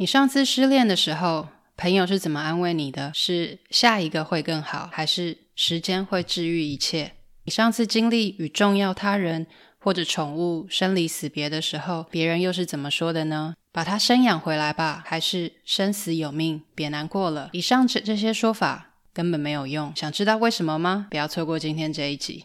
你上次失恋的时候，朋友是怎么安慰你的？是下一个会更好，还是时间会治愈一切？你上次经历与重要他人或者宠物生离死别的时候，别人又是怎么说的呢？把它生养回来吧，还是生死有命，别难过了？以上这这些说法根本没有用。想知道为什么吗？不要错过今天这一集。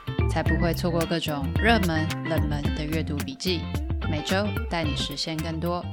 才不会错过各种热门、冷门的阅读笔记，每周带你实现更多。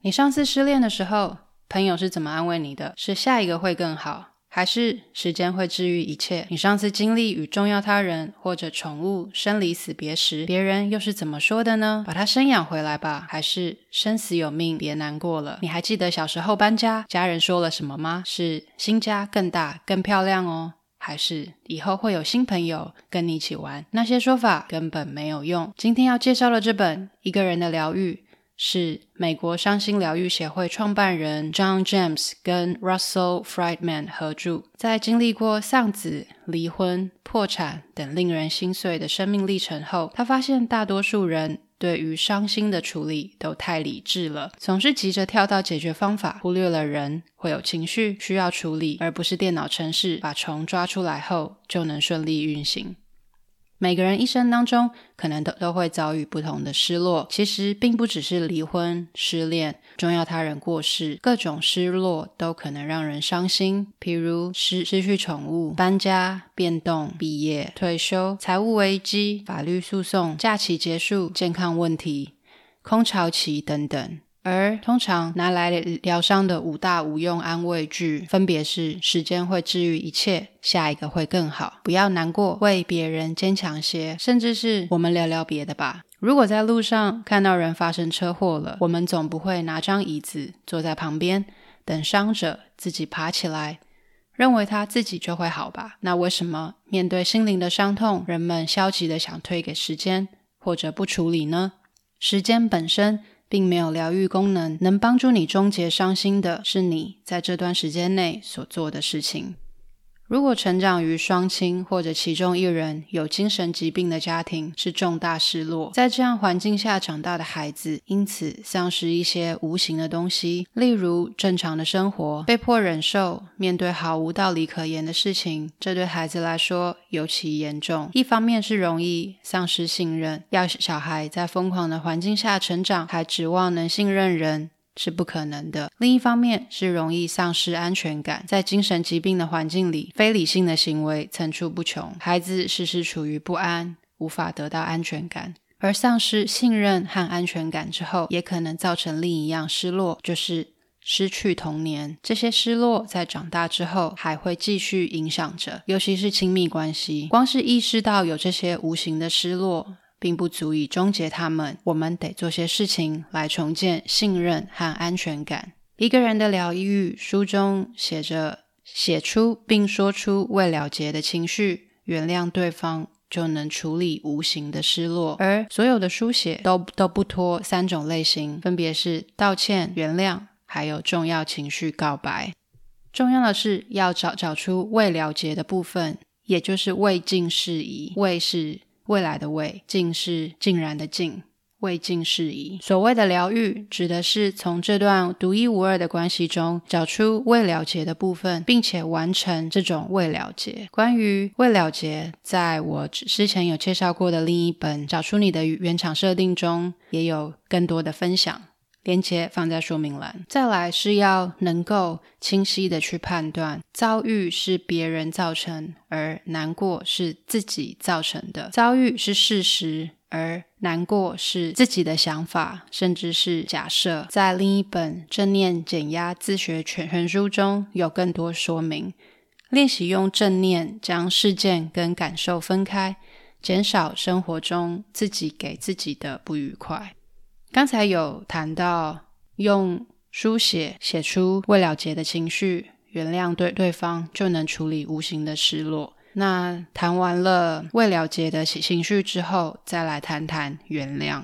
你上次失恋的时候，朋友是怎么安慰你的？是下一个会更好？还是时间会治愈一切？你上次经历与重要他人或者宠物生离死别时，别人又是怎么说的呢？把它生养回来吧，还是生死有命，别难过了？你还记得小时候搬家，家人说了什么吗？是新家更大更漂亮哦，还是以后会有新朋友跟你一起玩？那些说法根本没有用。今天要介绍的这本《一个人的疗愈》。是美国伤心疗愈协会创办人 John James 跟 Russell Friedman 合著。在经历过丧子、离婚、破产等令人心碎的生命历程后，他发现大多数人对于伤心的处理都太理智了，总是急着跳到解决方法，忽略了人会有情绪需要处理，而不是电脑程式把虫抓出来后就能顺利运行。每个人一生当中，可能都都会遭遇不同的失落。其实并不只是离婚、失恋、重要他人过世，各种失落都可能让人伤心。譬如失失去宠物、搬家、变动、毕业、退休、财务危机、法律诉讼、假期结束、健康问题、空巢期等等。而通常拿来疗伤的五大无用安慰句，分别是：时间会治愈一切，下一个会更好，不要难过，为别人坚强些，甚至是我们聊聊别的吧。如果在路上看到人发生车祸了，我们总不会拿张椅子坐在旁边，等伤者自己爬起来，认为他自己就会好吧？那为什么面对心灵的伤痛，人们消极的想推给时间，或者不处理呢？时间本身。并没有疗愈功能，能帮助你终结伤心的是你在这段时间内所做的事情。如果成长于双亲或者其中一人有精神疾病的家庭，是重大失落。在这样环境下长大的孩子，因此丧失一些无形的东西，例如正常的生活，被迫忍受面对毫无道理可言的事情，这对孩子来说尤其严重。一方面是容易丧失信任，要小孩在疯狂的环境下成长，还指望能信任人。是不可能的。另一方面是容易丧失安全感，在精神疾病的环境里，非理性的行为层出不穷，孩子时时处于不安，无法得到安全感。而丧失信任和安全感之后，也可能造成另一样失落，就是失去童年。这些失落在长大之后还会继续影响着，尤其是亲密关系。光是意识到有这些无形的失落，并不足以终结他们，我们得做些事情来重建信任和安全感。一个人的疗愈书中写着：写出并说出未了结的情绪，原谅对方，就能处理无形的失落。而所有的书写都都不脱三种类型，分别是道歉、原谅，还有重要情绪告白。重要的是要找找出未了结的部分，也就是未尽事宜。未是。未来的未，尽是竟然的尽，未尽事宜。所谓的疗愈，指的是从这段独一无二的关系中找出未了结的部分，并且完成这种未了结。关于未了结，在我之前有介绍过的另一本《找出你的原厂设定》中，也有更多的分享。连接放在说明栏。再来是要能够清晰的去判断，遭遇是别人造成，而难过是自己造成的。遭遇是事实，而难过是自己的想法，甚至是假设。在另一本正念减压自学全全书中有更多说明。练习用正念将事件跟感受分开，减少生活中自己给自己的不愉快。刚才有谈到用书写写出未了结的情绪，原谅对对方就能处理无形的失落。那谈完了未了结的情绪之后，再来谈谈原谅。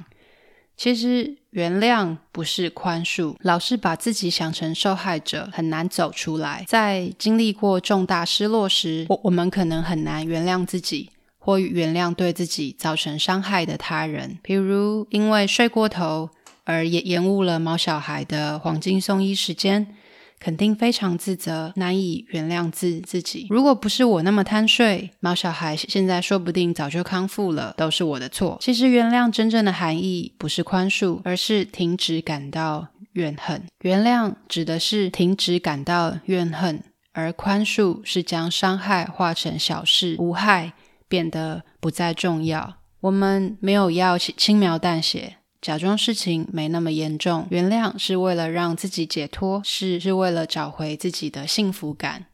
其实原谅不是宽恕，老是把自己想成受害者，很难走出来。在经历过重大失落时，我我们可能很难原谅自己，或原谅对自己造成伤害的他人。比如因为睡过头而延延误了毛小孩的黄金送医时间。肯定非常自责，难以原谅自自己。如果不是我那么贪睡，毛小孩现在说不定早就康复了，都是我的错。其实原谅真正的含义不是宽恕，而是停止感到怨恨。原谅指的是停止感到怨恨，而宽恕是将伤害化成小事，无害，变得不再重要。我们没有要轻描淡写。假装事情没那么严重，原谅是为了让自己解脱，是是为了找回自己的幸福感。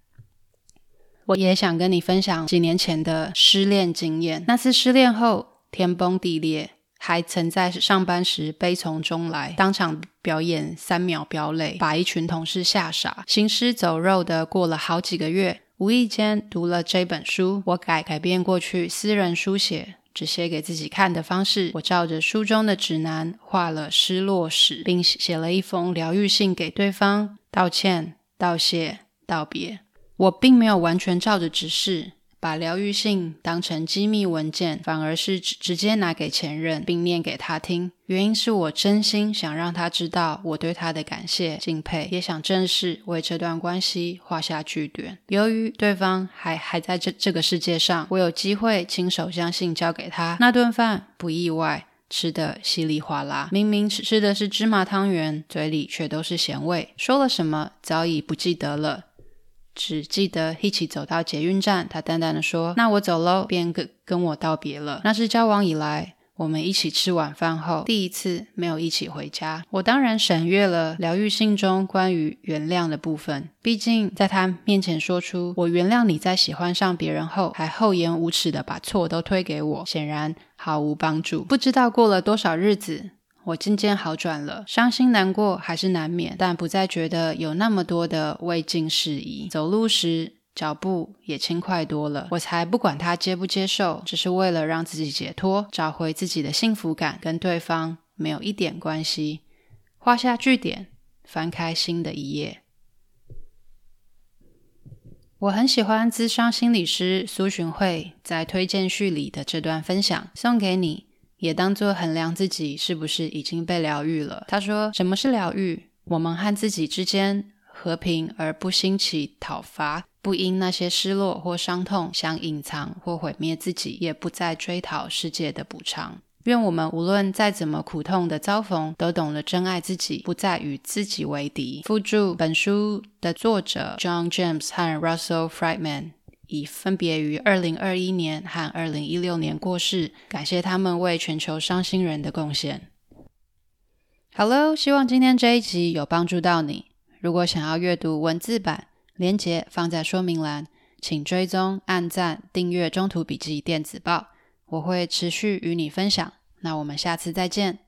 我也想跟你分享几年前的失恋经验。那次失恋后，天崩地裂，还曾在上班时悲从中来，当场表演三秒飙泪，把一群同事吓傻，行尸走肉的过了好几个月。无意间读了这本书，我改改变过去私人书写。只写给自己看的方式，我照着书中的指南画了失落史，并写了一封疗愈信给对方，道歉、道谢、道别。我并没有完全照着指示。把疗愈信当成机密文件，反而是直直接拿给前任，并念给他听。原因是我真心想让他知道我对他的感谢、敬佩，也想正式为这段关系画下句点。由于对方还还在这这个世界上，我有机会亲手将信交给他。那顿饭不意外，吃得稀里哗啦。明明吃吃的是芝麻汤圆，嘴里却都是咸味。说了什么早已不记得了。只记得一起走到捷运站，他淡淡的说：“那我走喽。”便跟跟我道别了。那是交往以来我们一起吃晚饭后第一次没有一起回家。我当然省略了疗愈信中关于原谅的部分，毕竟在他面前说出“我原谅你在喜欢上别人后”，还厚颜无耻的把错都推给我，显然毫无帮助。不知道过了多少日子。我渐渐好转了，伤心难过还是难免，但不再觉得有那么多的未尽事宜。走路时脚步也轻快多了。我才不管他接不接受，只是为了让自己解脱，找回自己的幸福感，跟对方没有一点关系。画下句点，翻开新的一页。我很喜欢咨商心理师苏洵慧在推荐序里的这段分享，送给你。也当作衡量自己是不是已经被疗愈了。他说：“什么是疗愈？我们和自己之间和平，而不兴起讨伐，不因那些失落或伤痛想隐藏或毁灭自己，也不再追讨世界的补偿。愿我们无论再怎么苦痛的遭逢，都懂得珍爱自己，不再与自己为敌。”附注本书的作者 John James 和 Russell Friedman。已分别于二零二一年和二零一六年过世，感谢他们为全球伤心人的贡献。Hello，希望今天这一集有帮助到你。如果想要阅读文字版，连接放在说明栏，请追踪、按赞、订阅《中途笔记电子报》，我会持续与你分享。那我们下次再见。